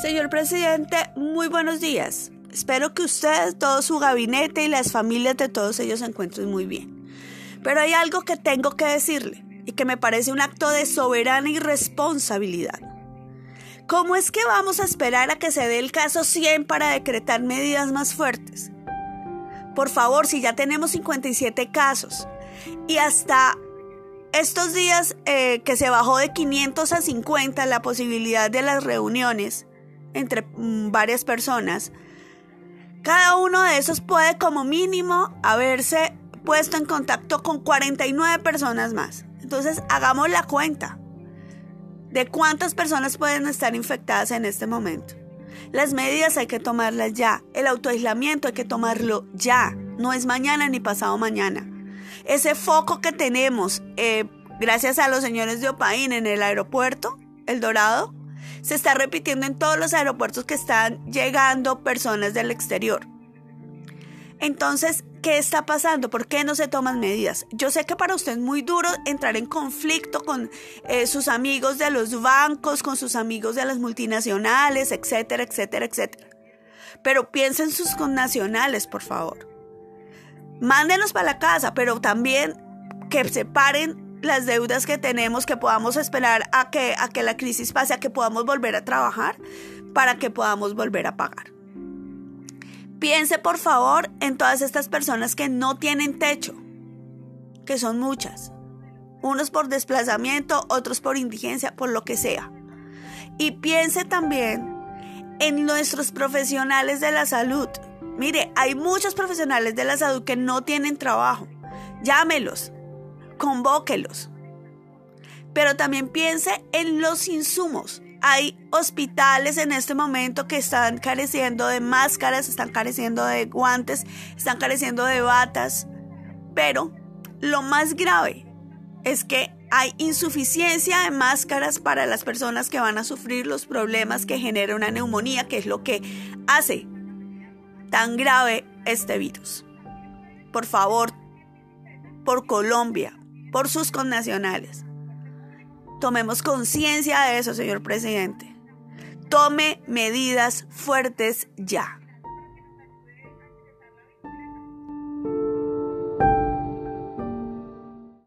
Señor presidente, muy buenos días. Espero que usted, todo su gabinete y las familias de todos ellos se encuentren muy bien. Pero hay algo que tengo que decirle y que me parece un acto de soberana irresponsabilidad. ¿Cómo es que vamos a esperar a que se dé el caso 100 para decretar medidas más fuertes? Por favor, si ya tenemos 57 casos y hasta estos días eh, que se bajó de 500 a 50 la posibilidad de las reuniones entre mm, varias personas, cada uno de esos puede como mínimo haberse puesto en contacto con 49 personas más. Entonces hagamos la cuenta de cuántas personas pueden estar infectadas en este momento. Las medidas hay que tomarlas ya. El autoaislamiento hay que tomarlo ya. No es mañana ni pasado mañana. Ese foco que tenemos, eh, gracias a los señores de Opaín en el aeropuerto, El Dorado, se está repitiendo en todos los aeropuertos que están llegando personas del exterior. Entonces, ¿qué está pasando? ¿Por qué no se toman medidas? Yo sé que para usted es muy duro entrar en conflicto con eh, sus amigos de los bancos, con sus amigos de las multinacionales, etcétera, etcétera, etcétera. Pero piensen sus connacionales, por favor. Mándenos para la casa, pero también que separen las deudas que tenemos, que podamos esperar a que, a que la crisis pase, a que podamos volver a trabajar, para que podamos volver a pagar. Piense por favor en todas estas personas que no tienen techo, que son muchas. Unos por desplazamiento, otros por indigencia, por lo que sea. Y piense también en nuestros profesionales de la salud. Mire, hay muchos profesionales de la salud que no tienen trabajo. Llámelos, convóquelos. Pero también piense en los insumos. Hay hospitales en este momento que están careciendo de máscaras, están careciendo de guantes, están careciendo de batas. Pero lo más grave es que hay insuficiencia de máscaras para las personas que van a sufrir los problemas que genera una neumonía, que es lo que hace tan grave este virus. Por favor, por Colombia, por sus connacionales, Tomemos conciencia de eso, señor presidente. Tome medidas fuertes ya.